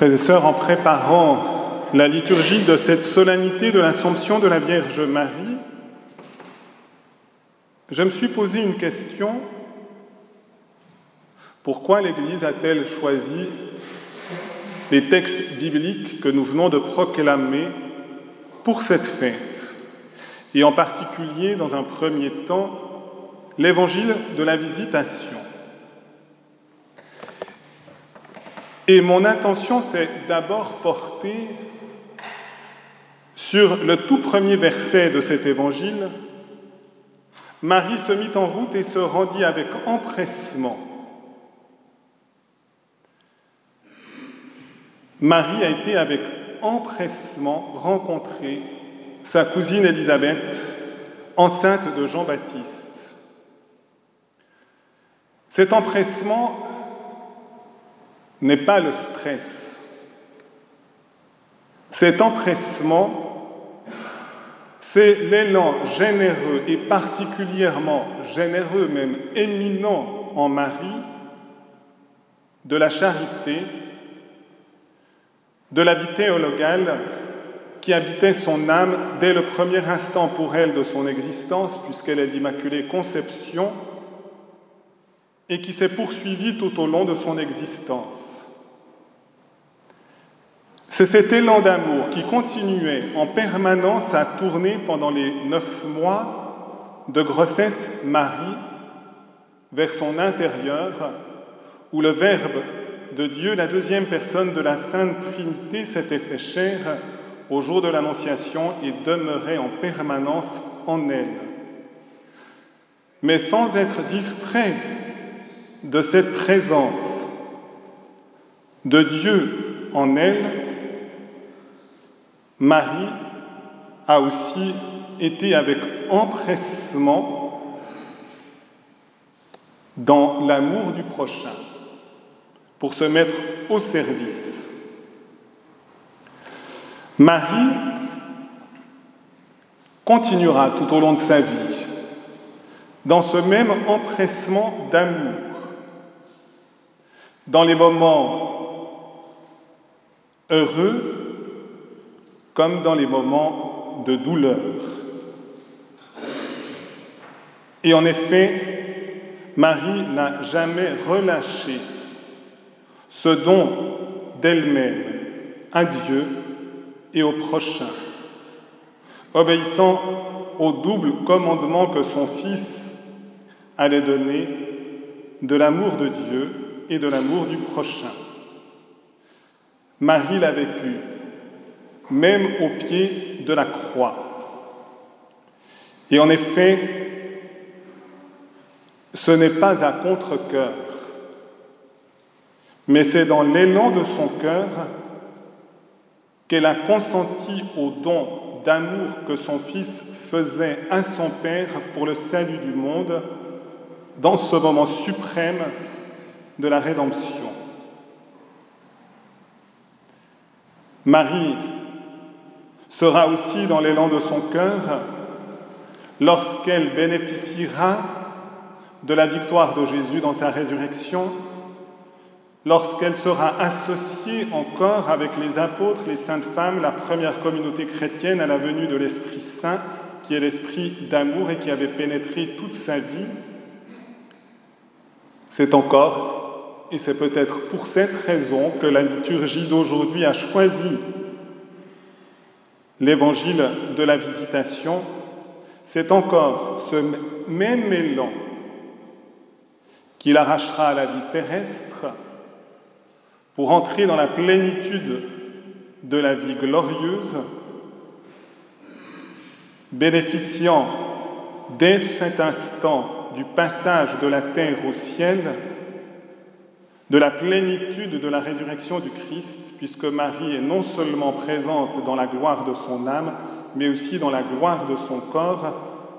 Frères et sœurs, en préparant la liturgie de cette solennité de l'Assomption de la Vierge Marie, je me suis posé une question. Pourquoi l'Église a-t-elle choisi les textes bibliques que nous venons de proclamer pour cette fête? Et en particulier, dans un premier temps, l'évangile de la visitation. Et mon intention, c'est d'abord porter sur le tout premier verset de cet évangile. Marie se mit en route et se rendit avec empressement. Marie a été avec empressement rencontrer sa cousine Élisabeth, enceinte de Jean-Baptiste. Cet empressement n'est pas le stress. Cet empressement, c'est l'élan généreux et particulièrement généreux, même éminent en Marie, de la charité, de la vie théologale qui habitait son âme dès le premier instant pour elle de son existence, puisqu'elle est l'Immaculée Conception, et qui s'est poursuivi tout au long de son existence. C'est cet élan d'amour qui continuait en permanence à tourner pendant les neuf mois de grossesse Marie vers son intérieur, où le Verbe de Dieu, la deuxième personne de la Sainte Trinité, s'était fait chair au jour de l'Annonciation et demeurait en permanence en elle. Mais sans être distrait de cette présence de Dieu en elle, Marie a aussi été avec empressement dans l'amour du prochain pour se mettre au service. Marie continuera tout au long de sa vie dans ce même empressement d'amour dans les moments heureux comme dans les moments de douleur. Et en effet, Marie n'a jamais relâché ce don d'elle-même à Dieu et au prochain, obéissant au double commandement que son Fils allait donner de l'amour de Dieu et de l'amour du prochain. Marie l'a vécu, même au pied de la croix. Et en effet, ce n'est pas à contre-cœur, mais c'est dans l'élan de son cœur qu'elle a consenti au don d'amour que son Fils faisait à son Père pour le salut du monde dans ce moment suprême de la rédemption. Marie sera aussi dans l'élan de son cœur lorsqu'elle bénéficiera de la victoire de Jésus dans sa résurrection, lorsqu'elle sera associée encore avec les apôtres, les saintes femmes, la première communauté chrétienne à la venue de l'Esprit Saint, qui est l'esprit d'amour et qui avait pénétré toute sa vie, c'est encore et c'est peut-être pour cette raison que la liturgie d'aujourd'hui a choisi l'évangile de la visitation. C'est encore ce même élan qui l'arrachera à la vie terrestre pour entrer dans la plénitude de la vie glorieuse, bénéficiant dès cet instant du passage de la terre au ciel, de la plénitude de la résurrection du Christ, puisque Marie est non seulement présente dans la gloire de son âme, mais aussi dans la gloire de son corps,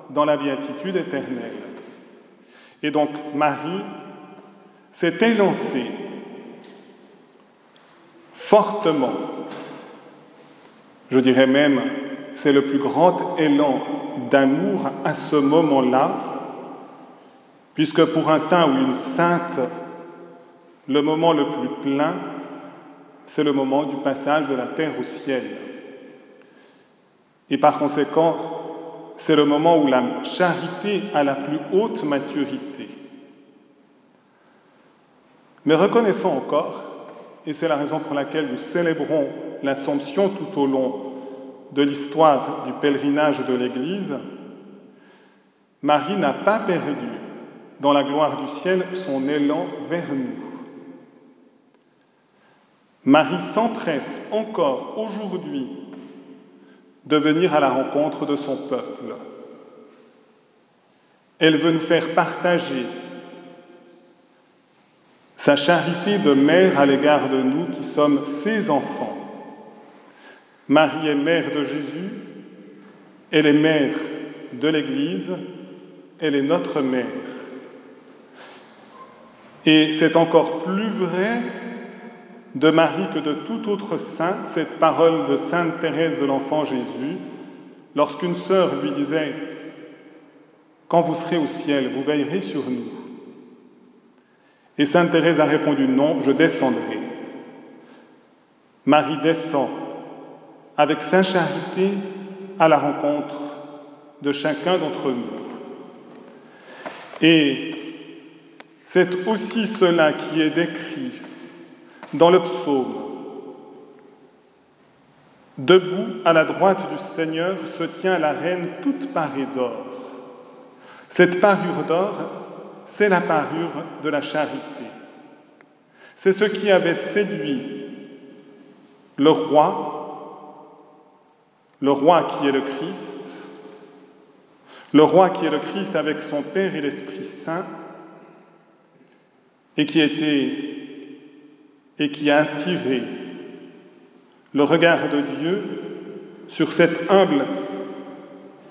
dans la béatitude éternelle. Et donc Marie s'est élancée fortement, je dirais même, c'est le plus grand élan d'amour à ce moment-là, puisque pour un saint ou une sainte, le moment le plus plein, c'est le moment du passage de la terre au ciel. Et par conséquent, c'est le moment où la charité a la plus haute maturité. Mais reconnaissons encore, et c'est la raison pour laquelle nous célébrons l'Assomption tout au long de l'histoire du pèlerinage de l'Église, Marie n'a pas perdu dans la gloire du ciel son élan vers nous. Marie s'empresse encore aujourd'hui de venir à la rencontre de son peuple. Elle veut nous faire partager sa charité de mère à l'égard de nous qui sommes ses enfants. Marie est mère de Jésus, elle est mère de l'Église, elle est notre mère. Et c'est encore plus vrai de Marie que de tout autre saint, cette parole de Sainte Thérèse de l'Enfant Jésus, lorsqu'une sœur lui disait, Quand vous serez au ciel, vous veillerez sur nous. Et Sainte Thérèse a répondu, Non, je descendrai. Marie descend avec sa charité à la rencontre de chacun d'entre nous. Et c'est aussi cela qui est décrit dans le psaume. Debout à la droite du Seigneur se tient la reine toute parée d'or. Cette parure d'or, c'est la parure de la charité. C'est ce qui avait séduit le roi, le roi qui est le Christ, le roi qui est le Christ avec son Père et l'Esprit Saint, et qui était et qui a attiré le regard de Dieu sur cette humble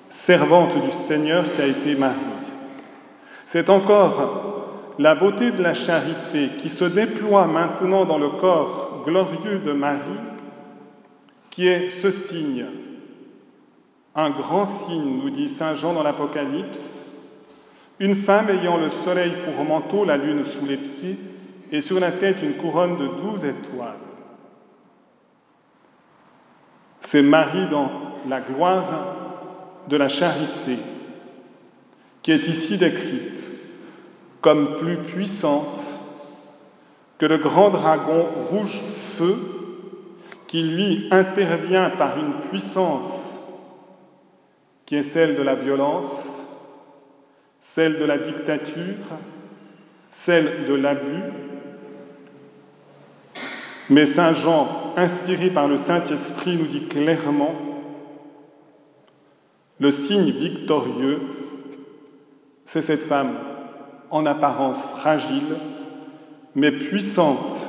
servante du Seigneur qui a été Marie. C'est encore la beauté de la charité qui se déploie maintenant dans le corps glorieux de Marie, qui est ce signe, un grand signe, nous dit Saint Jean dans l'Apocalypse, une femme ayant le soleil pour manteau, la lune sous les pieds, et sur la tête une couronne de douze étoiles. C'est Marie dans la gloire de la charité qui est ici décrite comme plus puissante que le grand dragon rouge feu qui lui intervient par une puissance qui est celle de la violence, celle de la dictature, celle de l'abus, mais Saint Jean, inspiré par le Saint-Esprit, nous dit clairement, le signe victorieux, c'est cette femme en apparence fragile, mais puissante,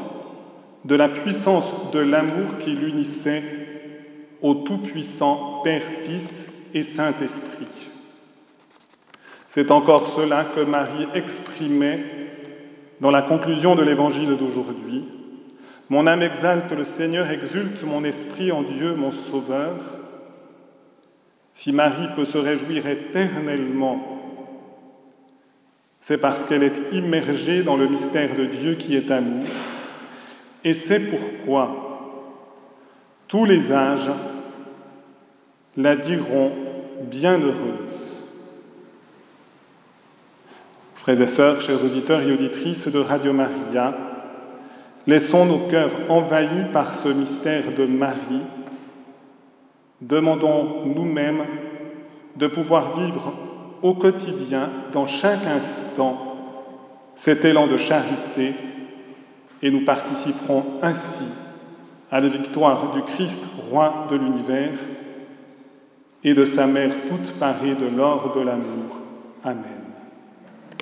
de la puissance de l'amour qui l'unissait au Tout-Puissant Père, Fils et Saint-Esprit. C'est encore cela que Marie exprimait dans la conclusion de l'évangile d'aujourd'hui mon âme exalte le Seigneur, exulte mon esprit en Dieu, mon Sauveur. Si Marie peut se réjouir éternellement, c'est parce qu'elle est immergée dans le mystère de Dieu qui est amour. Et c'est pourquoi tous les âges la diront bienheureuse. Frères et sœurs, chers auditeurs et auditrices de Radio Maria, Laissons nos cœurs envahis par ce mystère de Marie. Demandons nous-mêmes de pouvoir vivre au quotidien, dans chaque instant, cet élan de charité et nous participerons ainsi à la victoire du Christ, roi de l'univers, et de sa mère toute parée de l'or de l'amour. Amen.